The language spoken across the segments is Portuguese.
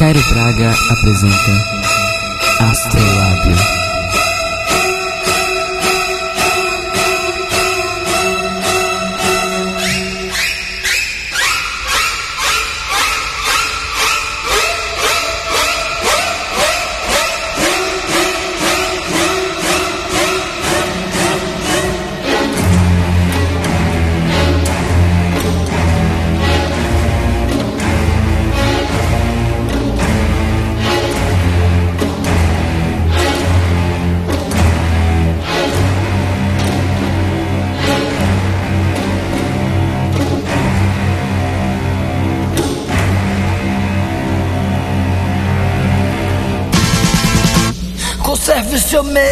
Cairo Braga apresenta Astrolábio. Conserve seu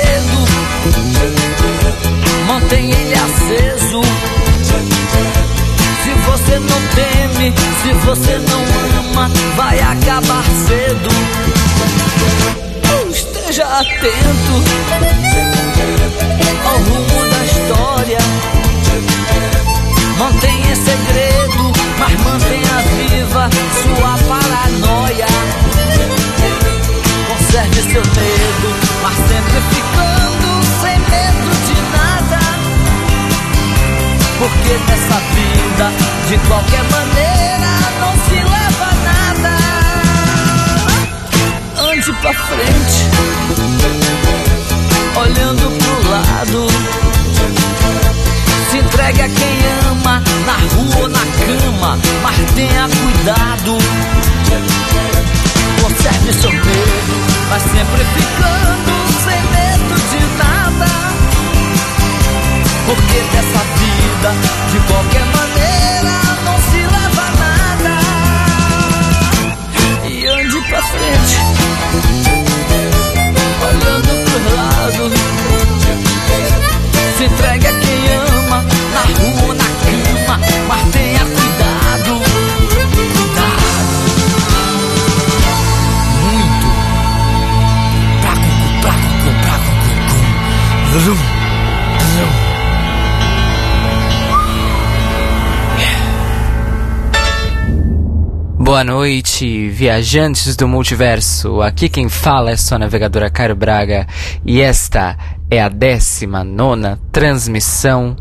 viajantes do multiverso. Aqui quem fala é sua navegadora Cairo Braga e esta é a 19 transmissão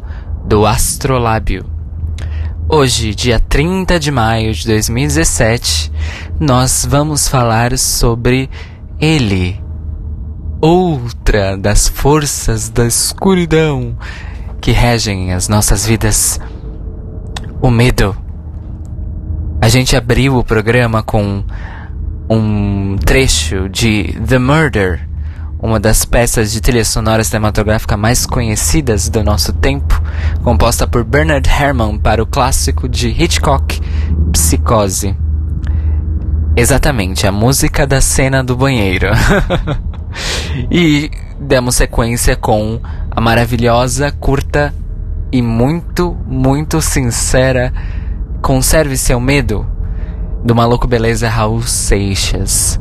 do Astrolábio. Hoje, dia 30 de maio de 2017, nós vamos falar sobre ele, outra das forças da escuridão que regem as nossas vidas, o medo. A gente abriu o programa com um trecho de The Murder, uma das peças de trilha sonora cinematográfica mais conhecidas do nosso tempo, composta por Bernard Herrmann para o clássico de Hitchcock, Psicose. Exatamente, a música da cena do banheiro. e demos sequência com a maravilhosa, curta e muito, muito sincera Conserve Seu Medo, do maluco beleza Raul Seixas.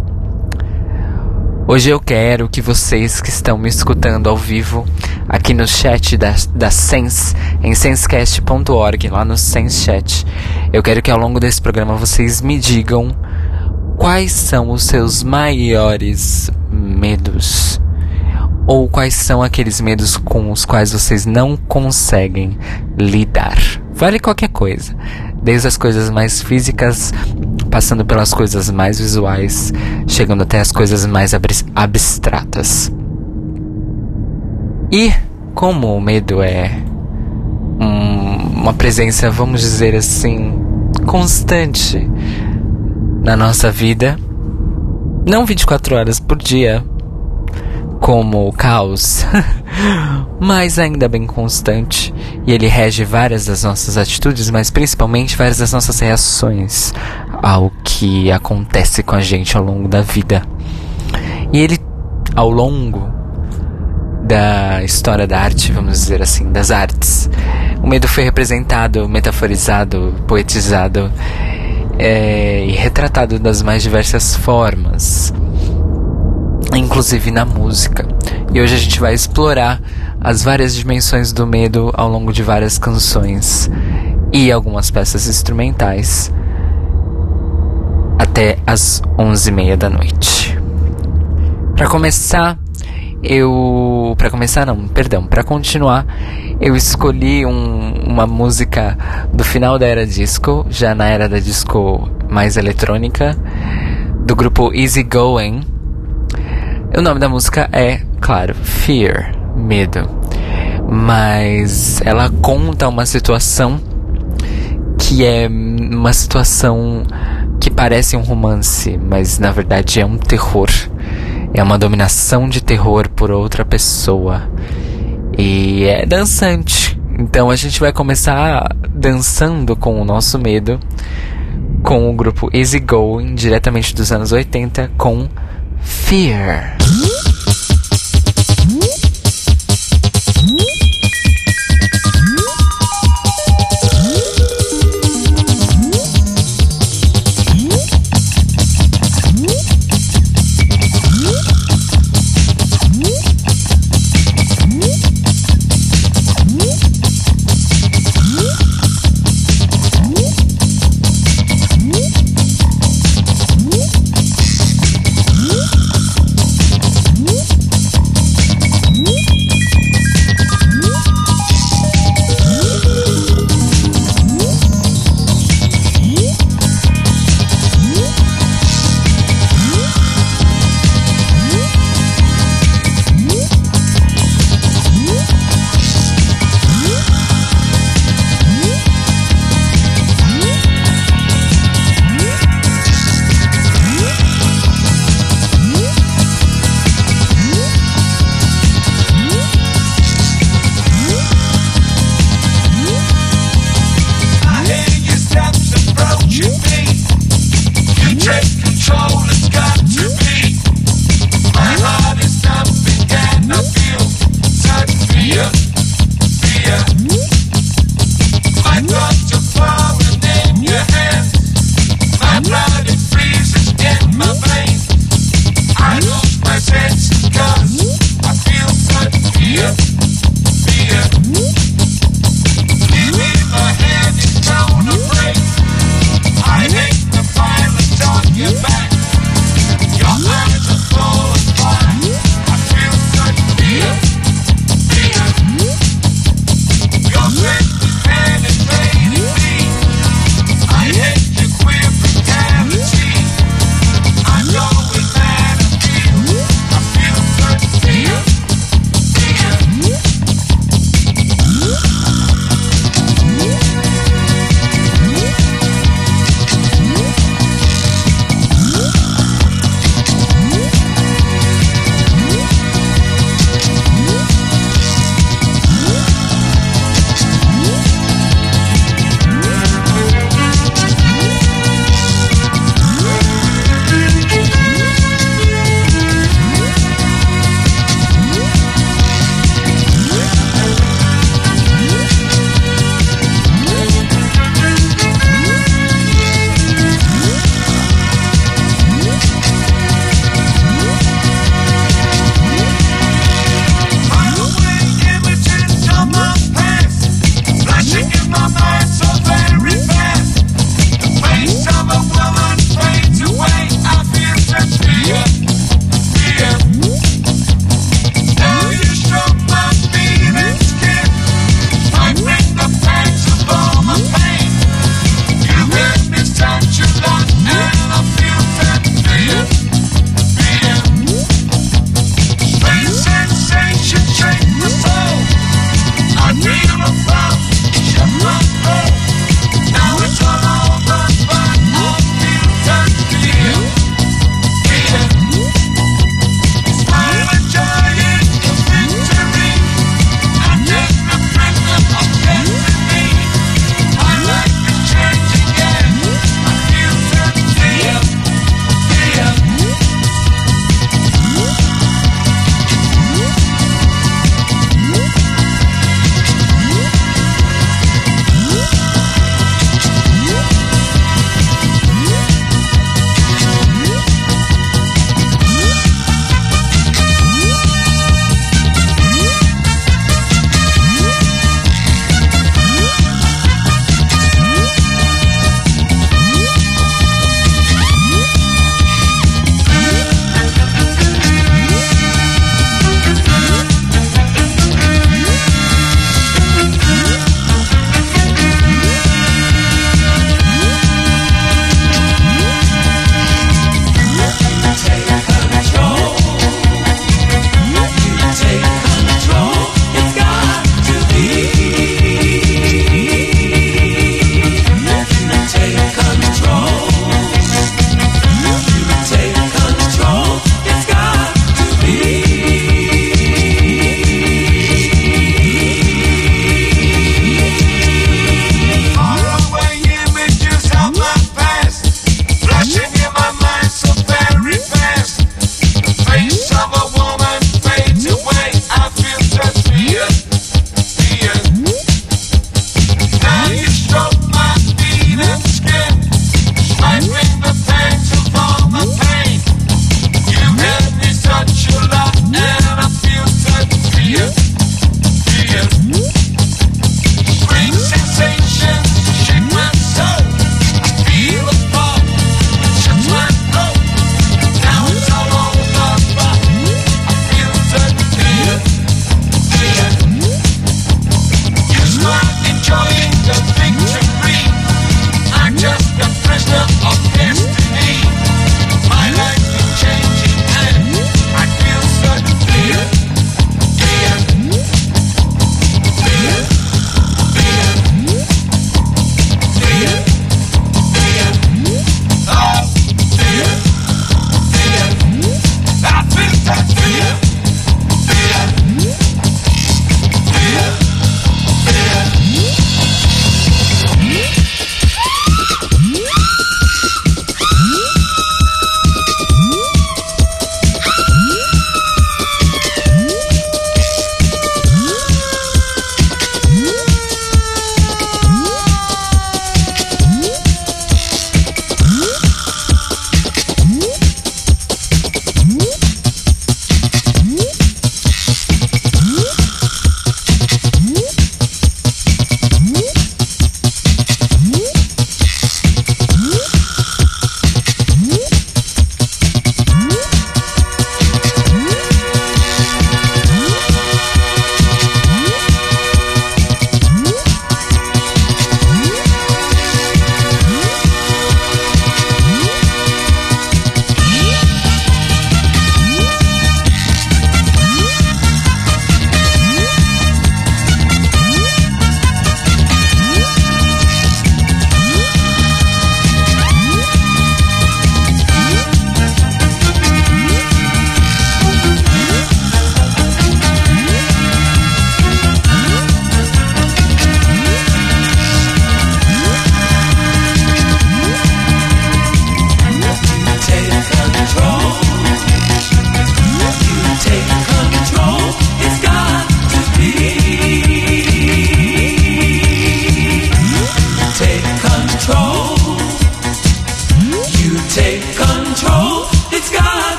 Hoje eu quero que vocês que estão me escutando ao vivo, aqui no chat da, da Sense, em sensecast.org, lá no Sense Chat, eu quero que ao longo desse programa vocês me digam quais são os seus maiores medos. Ou quais são aqueles medos com os quais vocês não conseguem lidar. Vale qualquer coisa. Desde as coisas mais físicas, passando pelas coisas mais visuais, chegando até as coisas mais abstratas. E como o medo é um, uma presença, vamos dizer assim, constante na nossa vida, não 24 horas por dia, como o caos, mas ainda bem constante, e ele rege várias das nossas atitudes, mas principalmente várias das nossas reações ao que acontece com a gente ao longo da vida. E ele, ao longo da história da arte, vamos dizer assim, das artes, o medo foi representado, metaforizado, poetizado é, e retratado das mais diversas formas inclusive na música. E hoje a gente vai explorar as várias dimensões do medo ao longo de várias canções e algumas peças instrumentais. até as 11h30 da noite. Para começar, eu. Para começar, não, perdão, para continuar, eu escolhi um, uma música do final da era disco, já na era da disco mais eletrônica, do grupo Easy Going. O nome da música é, claro, Fear, Medo. Mas ela conta uma situação que é uma situação que parece um romance, mas na verdade é um terror. É uma dominação de terror por outra pessoa. E é dançante. Então a gente vai começar dançando com o nosso medo com o grupo Easy Going, diretamente dos anos 80, com Fear.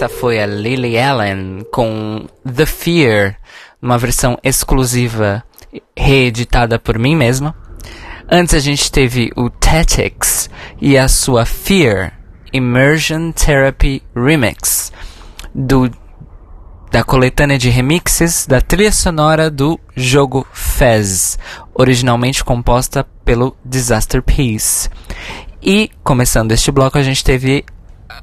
Esta foi a Lily Allen com The Fear, uma versão exclusiva reeditada por mim mesma. Antes a gente teve o Tactics e a sua Fear Immersion Therapy Remix do da coletânea de remixes da trilha sonora do jogo Fez, originalmente composta pelo Disaster Peace. E começando este bloco a gente teve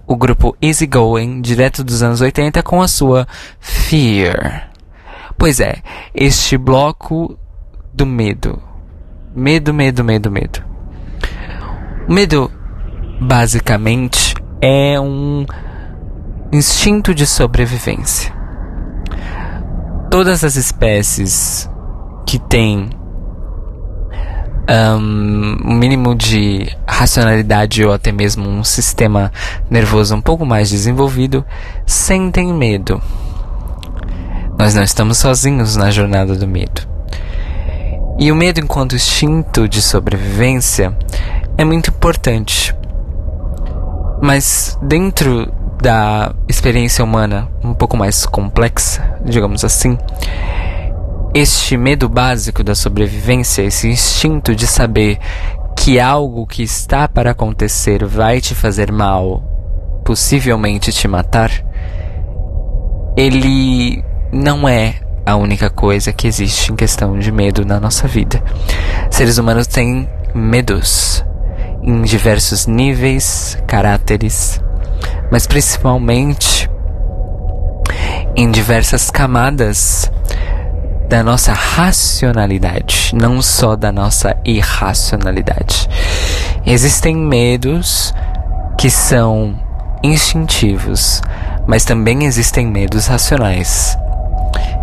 o grupo Easy Going, direto dos anos 80, com a sua Fear. Pois é, este bloco do medo. Medo, medo, medo, medo. O medo, basicamente, é um instinto de sobrevivência. Todas as espécies que têm um, mínimo de racionalidade ou até mesmo um sistema nervoso um pouco mais desenvolvido sentem medo. Nós não estamos sozinhos na jornada do medo. E o medo, enquanto instinto de sobrevivência, é muito importante. Mas dentro da experiência humana um pouco mais complexa, digamos assim, este medo básico da sobrevivência, esse instinto de saber que algo que está para acontecer vai te fazer mal, possivelmente te matar, ele não é a única coisa que existe em questão de medo na nossa vida. Seres humanos têm medos em diversos níveis, caráteres, mas principalmente em diversas camadas da nossa racionalidade, não só da nossa irracionalidade. Existem medos que são instintivos, mas também existem medos racionais.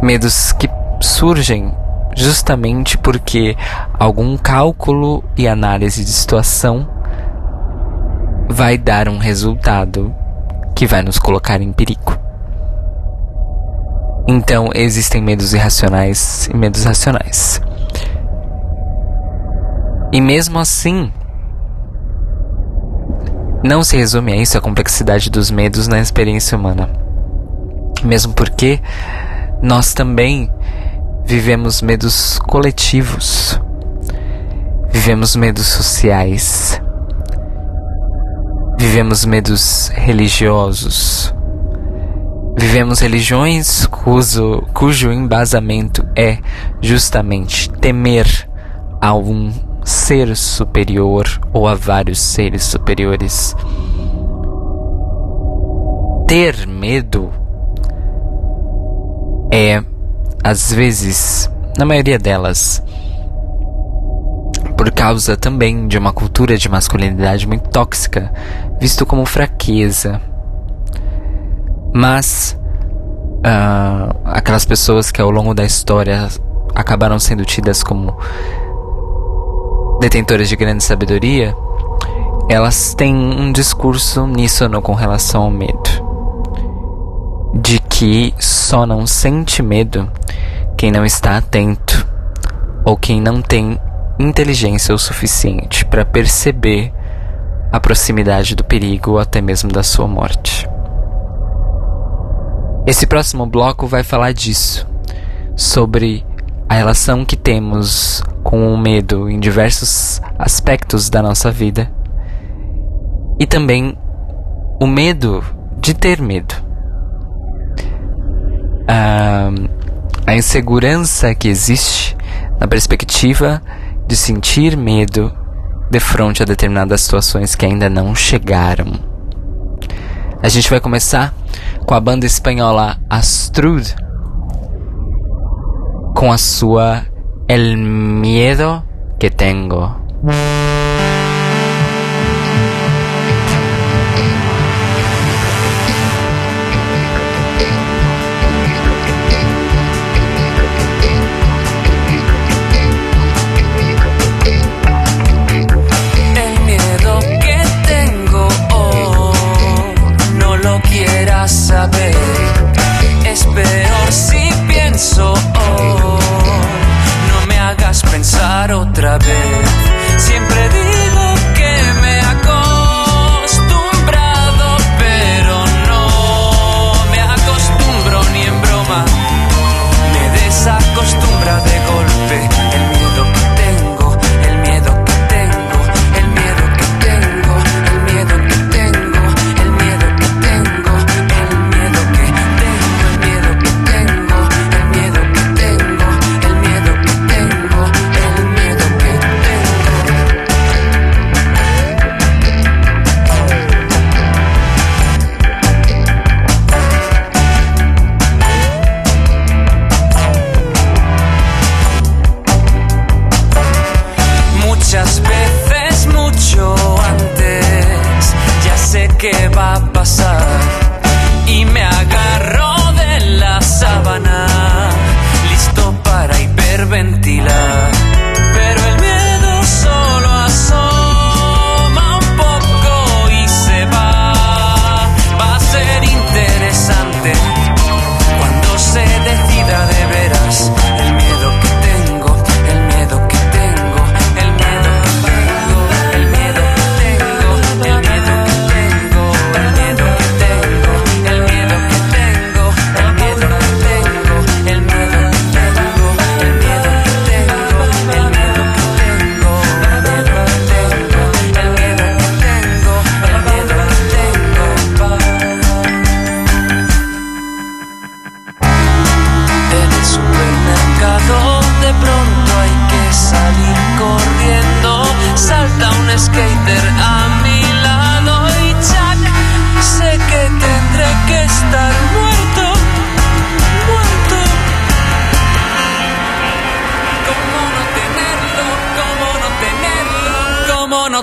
Medos que surgem justamente porque algum cálculo e análise de situação vai dar um resultado que vai nos colocar em perigo. Então, existem medos irracionais e medos racionais. E mesmo assim, não se resume a isso a complexidade dos medos na experiência humana. Mesmo porque nós também vivemos medos coletivos, vivemos medos sociais, vivemos medos religiosos, vivemos religiões cujo, cujo embasamento é justamente temer a um ser superior ou a vários seres superiores. Ter medo é, às vezes, na maioria delas, por causa também de uma cultura de masculinidade muito tóxica, visto como fraqueza. Mas uh, aquelas pessoas que ao longo da história acabaram sendo tidas como detentoras de grande sabedoria, elas têm um discurso uníssono com relação ao medo. De que só não sente medo quem não está atento ou quem não tem inteligência o suficiente para perceber a proximidade do perigo ou até mesmo da sua morte. Esse próximo bloco vai falar disso, sobre a relação que temos com o medo em diversos aspectos da nossa vida e também o medo de ter medo. Ah, a insegurança que existe na perspectiva de sentir medo de frente a determinadas situações que ainda não chegaram. A gente vai começar com a banda espanhola Astrud com a sua El miedo que tengo.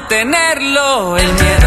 tenerlo. El miedo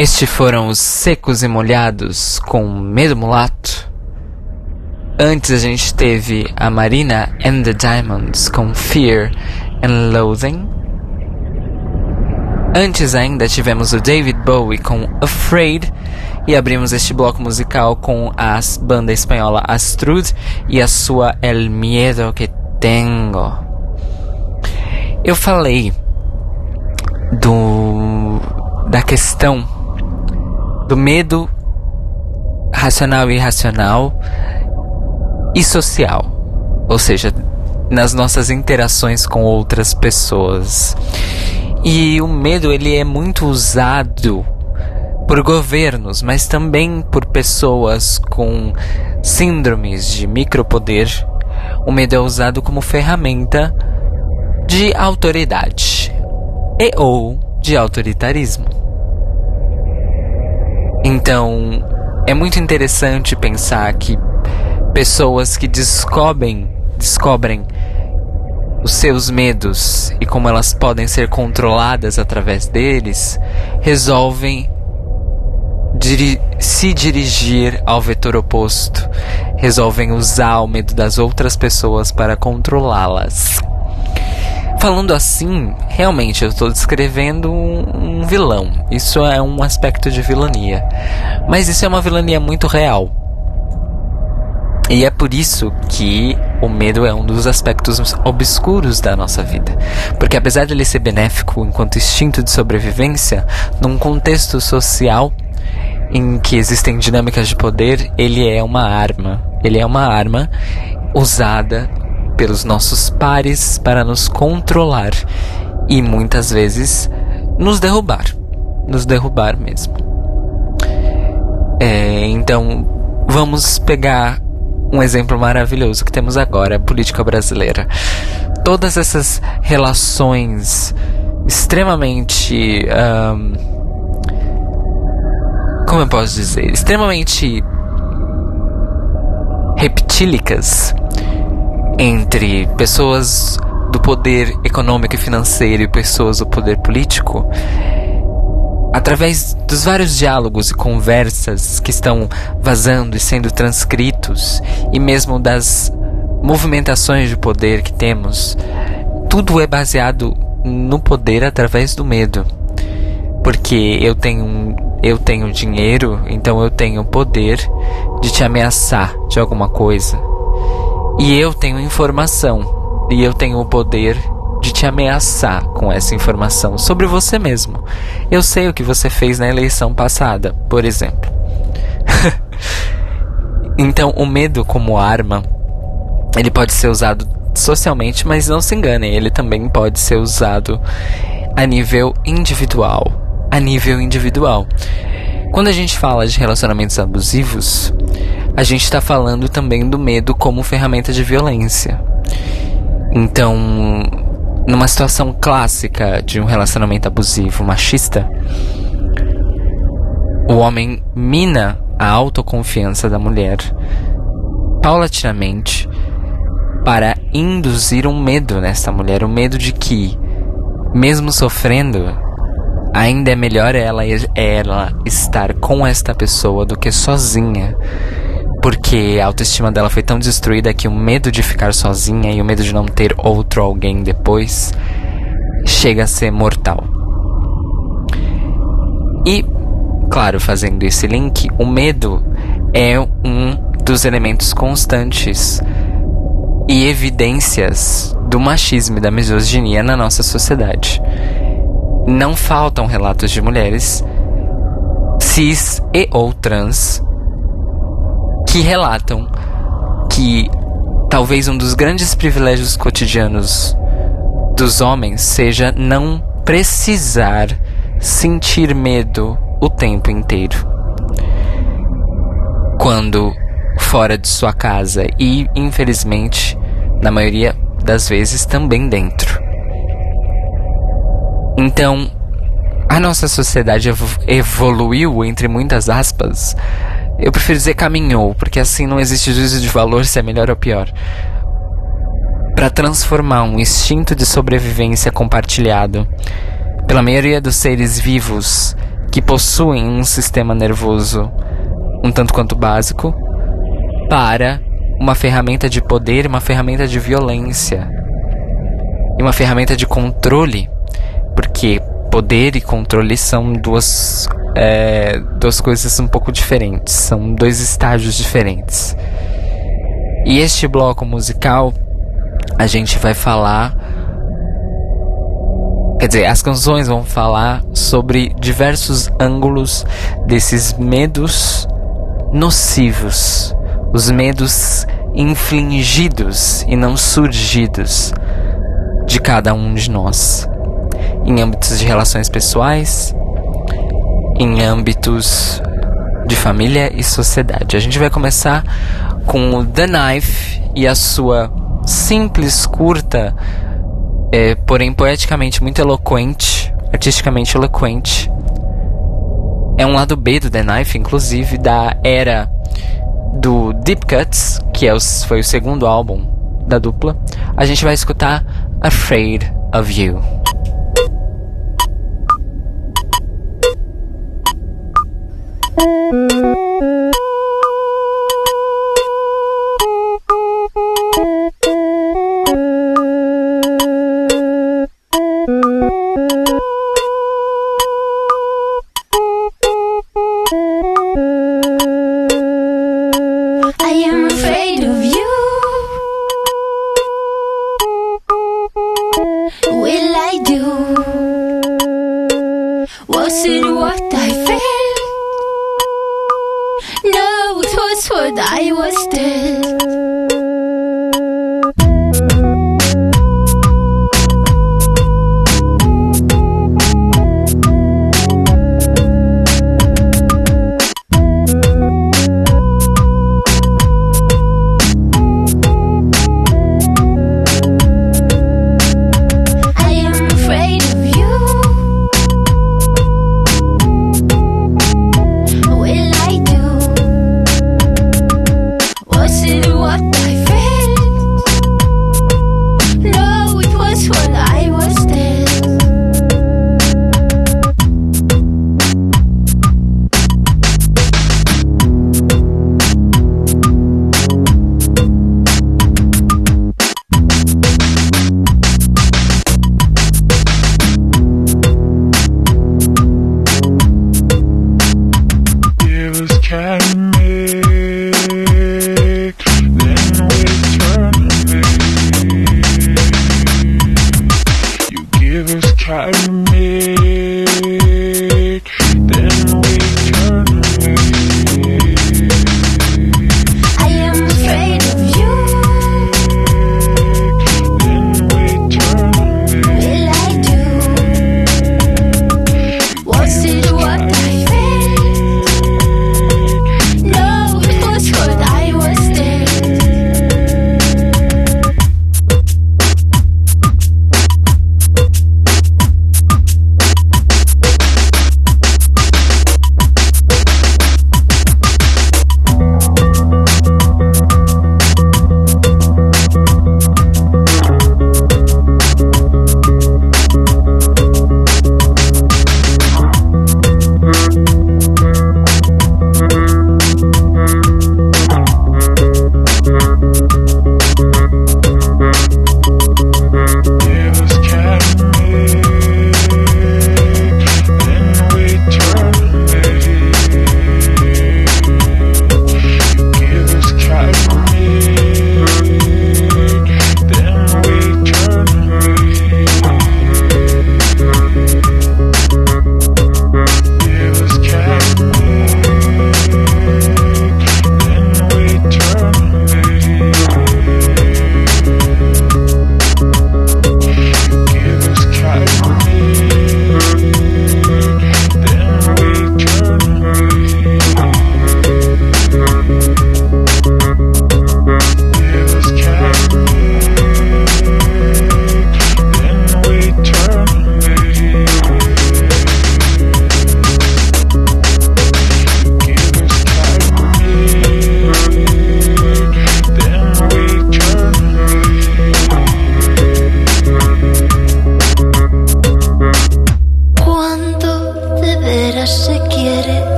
Estes foram os secos e molhados com Medo Mulato. Antes a gente teve a Marina and the Diamonds com Fear and Loathing. Antes ainda tivemos o David Bowie com Afraid. E abrimos este bloco musical com a banda espanhola Astrud e a sua El Miedo que Tengo. Eu falei do da questão do medo racional e irracional e social, ou seja, nas nossas interações com outras pessoas. E o medo ele é muito usado por governos, mas também por pessoas com síndromes de micropoder. O medo é usado como ferramenta de autoridade e ou de autoritarismo. Então, é muito interessante pensar que pessoas que descobrem, descobrem os seus medos e como elas podem ser controladas através deles, resolvem diri se dirigir ao vetor oposto, resolvem usar o medo das outras pessoas para controlá-las. Falando assim, realmente eu estou descrevendo um, vilão. Isso é um aspecto de vilania. Mas isso é uma vilania muito real. E é por isso que o medo é um dos aspectos obscuros da nossa vida. Porque apesar de ele ser benéfico enquanto instinto de sobrevivência, num contexto social em que existem dinâmicas de poder, ele é uma arma. Ele é uma arma usada pelos nossos pares para nos controlar e muitas vezes nos derrubar. Nos derrubar mesmo. É, então, vamos pegar um exemplo maravilhoso que temos agora, a política brasileira. Todas essas relações extremamente. ahn, como eu posso dizer? Extremamente reptílicas entre pessoas do poder econômico e financeiro e pessoas do poder político, através dos vários diálogos e conversas que estão vazando e sendo transcritos, e mesmo das movimentações de poder que temos, tudo é baseado no poder através do medo. Porque eu tenho eu tenho dinheiro, então eu tenho poder de te ameaçar de alguma coisa. E eu tenho informação, e eu tenho o poder de te ameaçar com essa informação sobre você mesmo. Eu sei o que você fez na eleição passada, por exemplo. então, o medo como arma, ele pode ser usado socialmente, mas não se enganem, ele também pode ser usado a nível individual. A nível individual. Quando a gente fala de relacionamentos abusivos, a gente está falando também do medo como ferramenta de violência. Então, numa situação clássica de um relacionamento abusivo machista, o homem mina a autoconfiança da mulher paulatinamente para induzir um medo nessa mulher, o medo de que, mesmo sofrendo, ainda é melhor ela, ela estar com esta pessoa do que sozinha. Porque a autoestima dela foi tão destruída que o medo de ficar sozinha e o medo de não ter outro alguém depois chega a ser mortal. E, claro, fazendo esse link, o medo é um dos elementos constantes e evidências do machismo e da misoginia na nossa sociedade. Não faltam relatos de mulheres cis e ou trans que relatam que talvez um dos grandes privilégios cotidianos dos homens seja não precisar sentir medo o tempo inteiro. Quando fora de sua casa e, infelizmente, na maioria das vezes também dentro. Então, a nossa sociedade evoluiu, entre muitas aspas. Eu prefiro dizer caminhou, porque assim não existe juízo de valor se é melhor ou pior. Para transformar um instinto de sobrevivência compartilhado pela maioria dos seres vivos que possuem um sistema nervoso um tanto quanto básico para uma ferramenta de poder, uma ferramenta de violência e uma ferramenta de controle, porque poder e controle são duas, é, duas coisas um pouco diferentes, são dois estágios diferentes. E este bloco musical a gente vai falar. Quer dizer, as canções vão falar sobre diversos ângulos desses medos nocivos, os medos infligidos e não surgidos de cada um de nós, em âmbitos de relações pessoais, em âmbitos de família e sociedade. A gente vai começar com o The Knife e a sua simples, curta, é, porém poeticamente muito eloquente, artisticamente eloquente. É um lado B do The Knife, inclusive, da era do Deep Cuts, que é o, foi o segundo álbum da dupla. A gente vai escutar Afraid of You.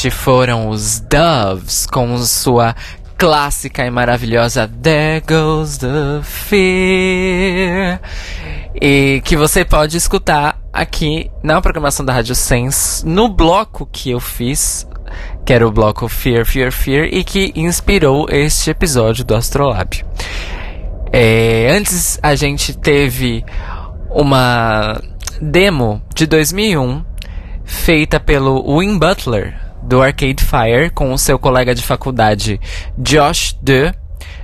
Este foram os Doves com sua clássica e maravilhosa There Goes the Fear. E que você pode escutar aqui na programação da Rádio Sense, no bloco que eu fiz, que era o bloco Fear, Fear, Fear, e que inspirou este episódio do Astrolab. É, antes a gente teve uma demo de 2001 feita pelo Win Butler do Arcade Fire com o seu colega de faculdade Josh De,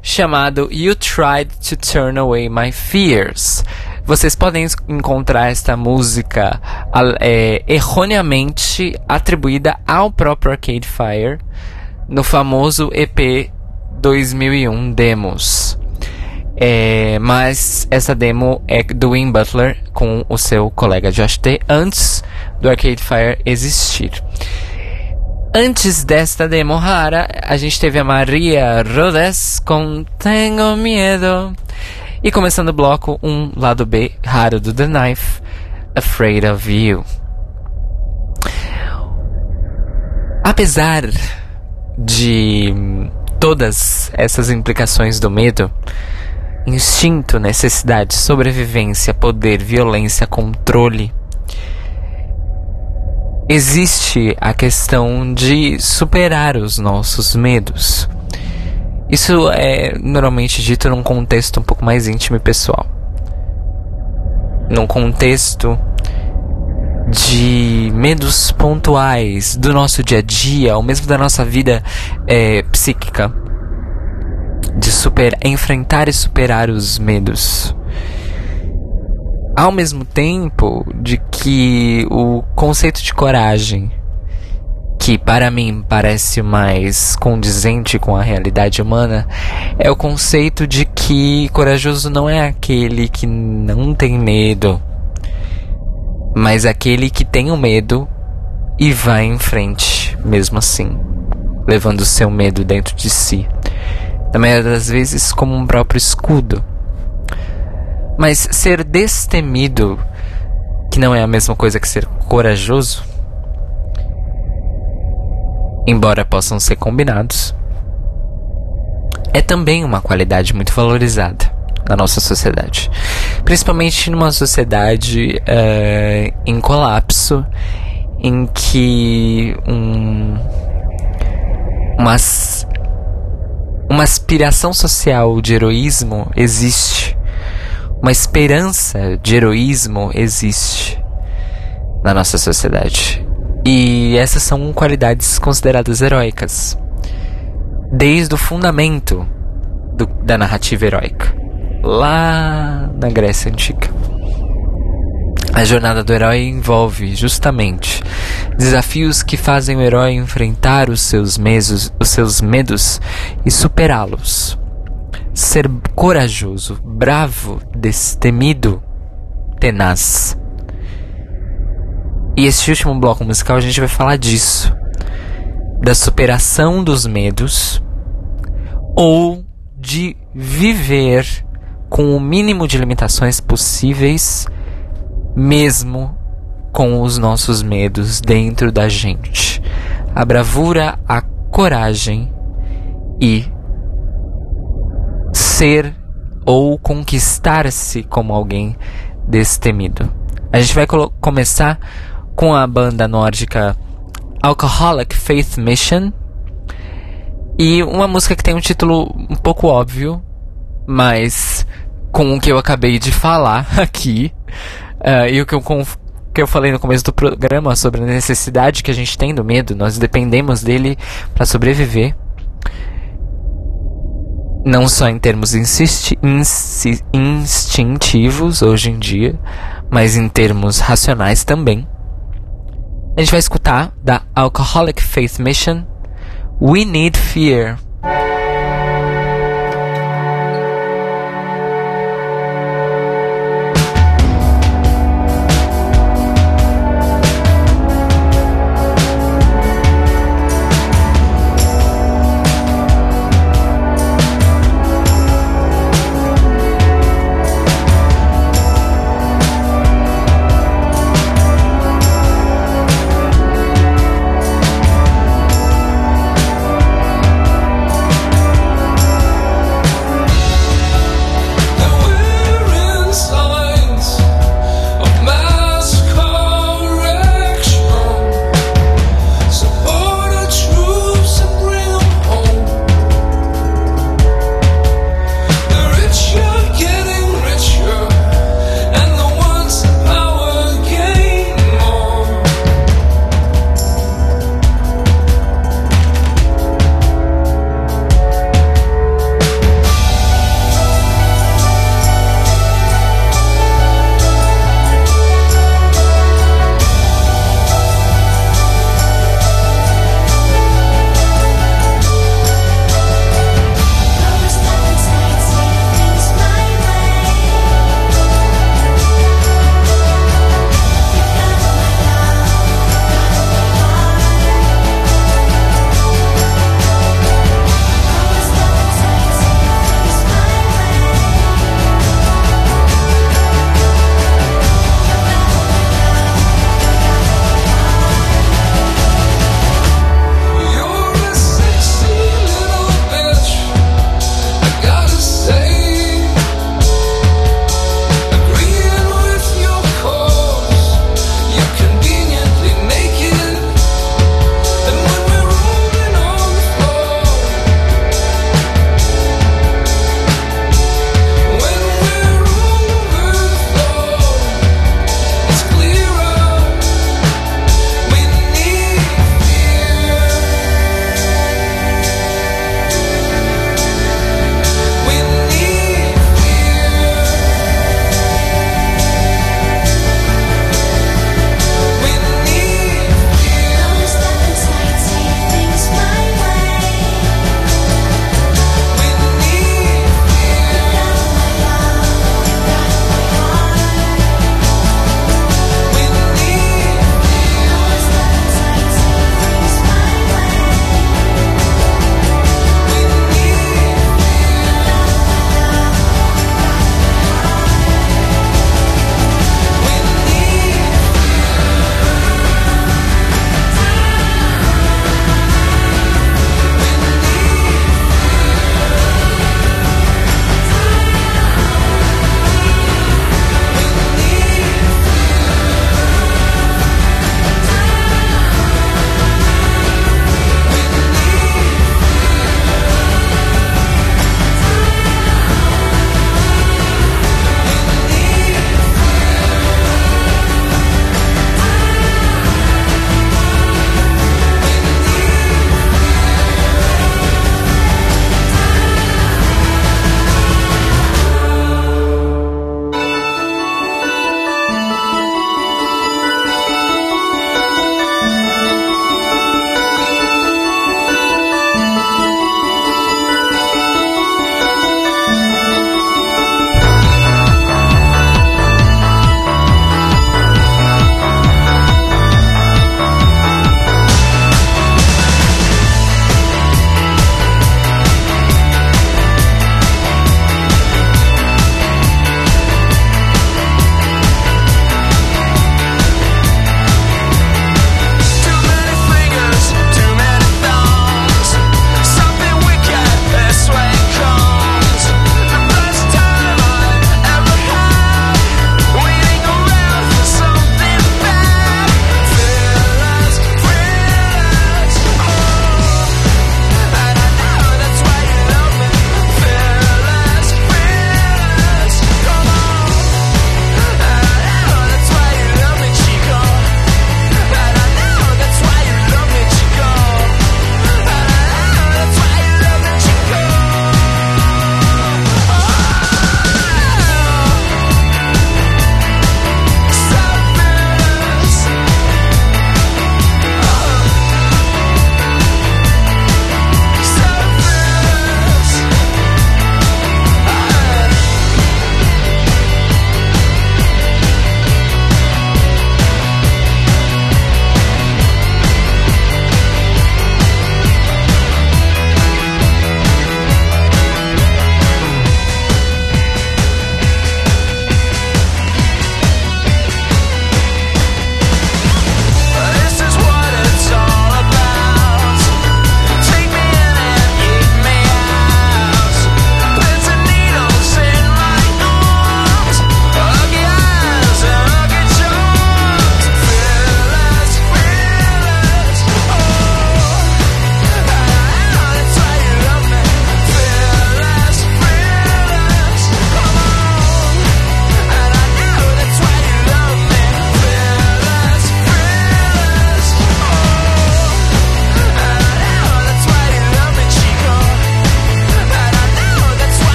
chamado You Tried to Turn Away My Fears. Vocês podem encontrar esta música é, erroneamente atribuída ao próprio Arcade Fire no famoso EP 2001 Demos. É, mas essa demo é do Win Butler com o seu colega Josh T antes do Arcade Fire existir. Antes desta demo rara, a gente teve a Maria Rodes com Tengo Miedo. E começando o bloco, um lado B raro do The Knife, Afraid of You. Apesar de todas essas implicações do medo, instinto, necessidade, sobrevivência, poder, violência, controle. Existe a questão de superar os nossos medos. Isso é normalmente dito num contexto um pouco mais íntimo e pessoal. Num contexto de medos pontuais do nosso dia a dia, ou mesmo da nossa vida é, psíquica de super, enfrentar e superar os medos. Ao mesmo tempo de que o conceito de coragem, que para mim parece mais condizente com a realidade humana, é o conceito de que corajoso não é aquele que não tem medo, mas aquele que tem o medo e vai em frente, mesmo assim, levando o seu medo dentro de si na maioria das vezes como um próprio escudo. Mas ser destemido, que não é a mesma coisa que ser corajoso, embora possam ser combinados, é também uma qualidade muito valorizada na nossa sociedade. Principalmente numa sociedade eh, em colapso, em que um, umas uma aspiração social de heroísmo existe. Uma esperança de heroísmo existe na nossa sociedade. E essas são qualidades consideradas heróicas. Desde o fundamento do- da narrativa heróica. Lá na Grécia Antiga. A jornada do herói envolve justamente desafios que fazem o herói enfrentar os seus, mesos, os seus medos e superá-los. Ser corajoso, bravo, destemido, tenaz. E este último bloco musical a gente vai falar disso. Da superação dos medos ou de viver com o mínimo de limitações possíveis mesmo com os nossos medos dentro da gente. A bravura, a coragem e ser ou conquistar-se como alguém destemido. A gente vai começar com a banda nórdica Alcoholic Faith Mission e uma música que tem um título um pouco óbvio, mas com o que eu acabei de falar aqui ah, e o que eu, que eu falei no começo do programa sobre a necessidade que a gente tem do medo, nós dependemos dele para sobreviver. Não só em termos insisti- insi- instintivos hoje em dia, mas em termos racionais também. A gente vai escutar da Alcoholic Faith Mission We Need Fear.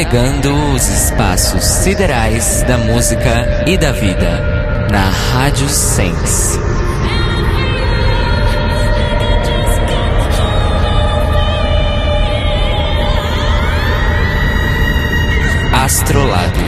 navegando os espaços siderais da música e da vida na Rádio Sense. Astrolab.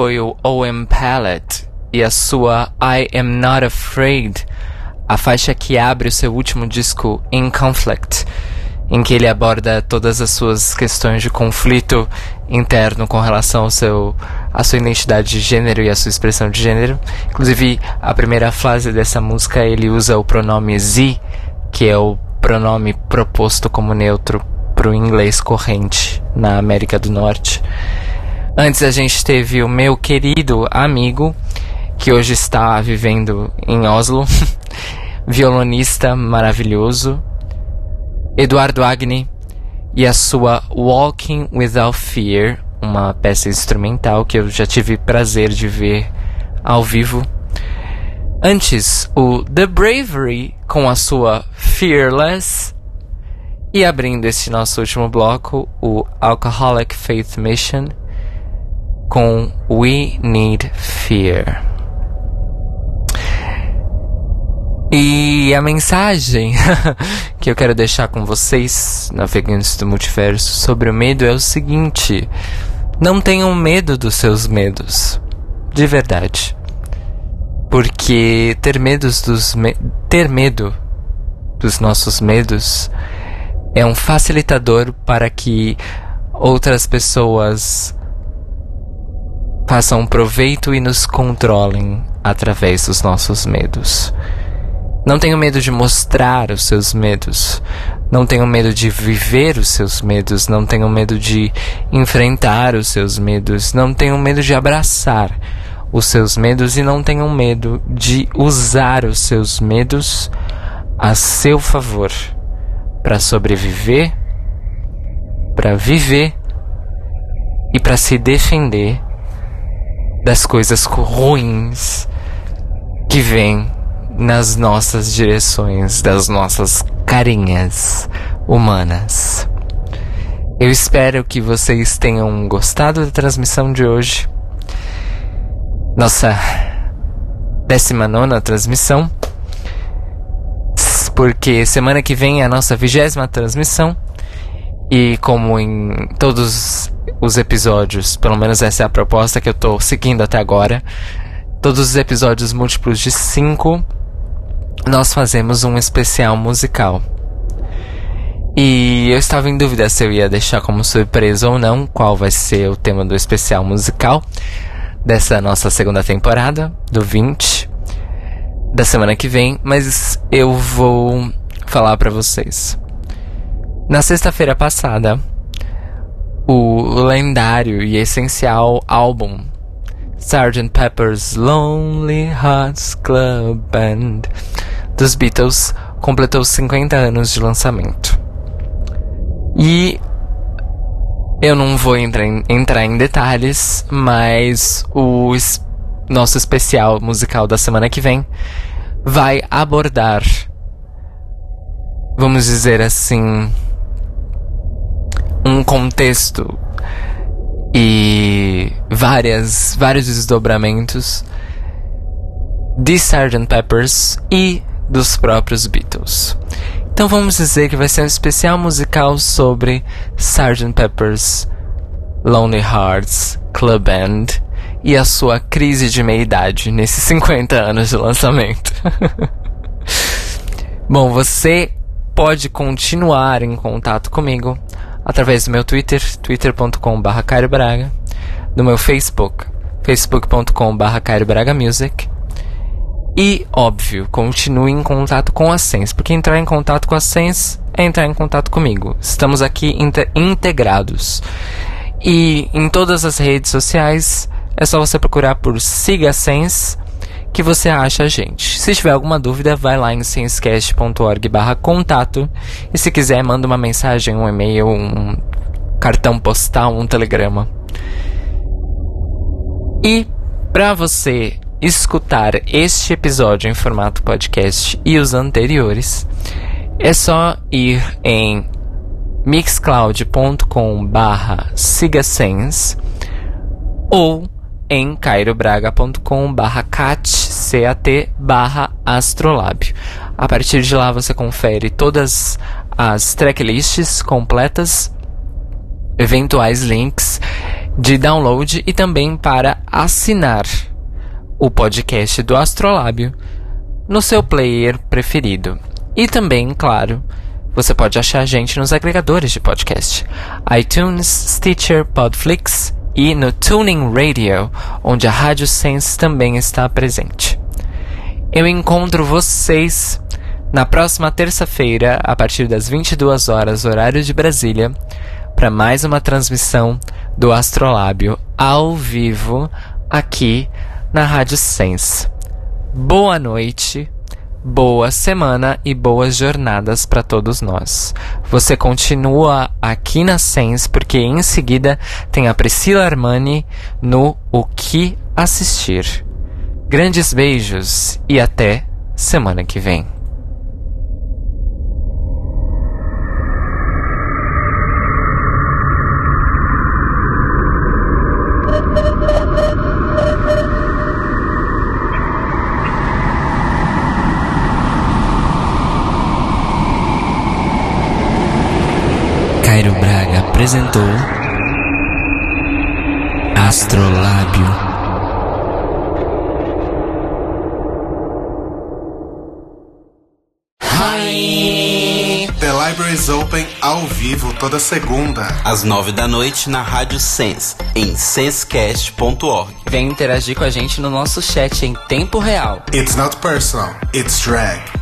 Foi o O.M. Palette e a sua I Am Not Afraid, a faixa que abre o seu último disco In Conflict, em que ele aborda todas as suas questões de conflito interno com relação ao seu à sua identidade de gênero e à sua expressão de gênero. Inclusive, a primeira frase dessa música ele usa o pronome Z, que é o pronome proposto como neutro para o inglês corrente na América do Norte. Antes a gente teve o meu querido amigo, que hoje está vivendo em Oslo, violonista maravilhoso, Eduardo Agni, e a sua Walking Without Fear, uma peça instrumental que eu já tive prazer de ver ao vivo. Antes, o The Bravery com a sua Fearless. E abrindo esse nosso último bloco, o Alcoholic Faith Mission com We Need Fear. E a mensagem que eu quero deixar com vocês, navegantes do multiverso, sobre o medo é o seguinte: não tenham medo dos seus medos, de verdade. Porque ter medos dos me ter medo dos nossos medos é um facilitador para que outras pessoas façam proveito e nos controlem através dos nossos medos. Não tenham medo de mostrar os seus medos. Não tenham medo de viver os seus medos. Não tenham medo de enfrentar os seus medos. Não tenham medo de abraçar os seus medos e não tenham medo de usar os seus medos a seu favor para sobreviver, para viver e para se defender das coisas ruins que vêm nas nossas direções, das nossas carinhas humanas. Eu espero que vocês tenham gostado da transmissão de hoje. Nossa 19 transmissão. porque semana que vem é a nossa vigésima transmissão. E como em todos os episódios, pelo menos essa é a proposta que eu tô seguindo até agora, todos os episódios múltiplos de 5, nós fazemos um especial musical. E eu estava em dúvida se eu ia deixar como surpresa ou não qual vai ser o tema do especial musical dessa nossa segunda temporada, do 20, da semana que vem, mas eu vou falar para vocês. Na sexta-feira passada, o lendário e essencial álbum Sgt. Pepper's Lonely Hearts Club Band dos Beatles completou 50 anos de lançamento. E eu não vou entrar em, entrar em detalhes, mas o es- nosso especial musical da semana que vem vai abordar, vamos dizer assim, um contexto e várias, vários desdobramentos de Sgt. Peppers e dos próprios Beatles. Então vamos dizer que vai ser um especial musical sobre Sgt. Pepper's Lonely Hearts Club Band e a sua crise de meia-idade nesses 50 anos de lançamento. Bom, você pode continuar em contato comigo através do meu Twitter, twitter.com.br Cairo Braga, do meu Facebook, facebook.com.br Music. E, óbvio, continue em contato com a Sens, porque entrar em contato com a Sens é entrar em contato comigo. Estamos aqui inte- integrados. E em todas as redes sociais é só você procurar por Siga Sens que você acha a gente. Se tiver alguma dúvida, vai lá em senscast.org barra contato e se quiser manda uma mensagem, um e-mail, um cartão postal, um telegrama. E para você escutar este episódio em formato podcast e os anteriores, é só ir em mixcloud.com barra ou em cairobraga.com barra cat, C-A-T, barra astrolábio. A partir de lá você confere todas as tracklists completas, eventuais links de download e também para assinar o podcast do Astrolábio no seu player preferido. E também, claro, você pode achar a gente nos agregadores de podcast: iTunes, Stitcher, Podflix e no Tuning Radio, onde a Rádio Sense também está presente. Eu encontro vocês na próxima terça-feira, a partir das 22 horas, horário de Brasília, para mais uma transmissão do Astrolábio ao vivo aqui na Rádio Sense. Boa noite, boa semana e boas jornadas para todos nós. Você continua aqui na Sense porque em seguida tem a Priscila Armani no O que assistir. Grandes beijos e até semana que vem. Apresentou Astrolábio. The Library is Open ao vivo toda segunda. às nove da noite na Rádio Sense, em sensecast.org. Vem interagir com a gente no nosso chat em tempo real. It's not personal, it's drag.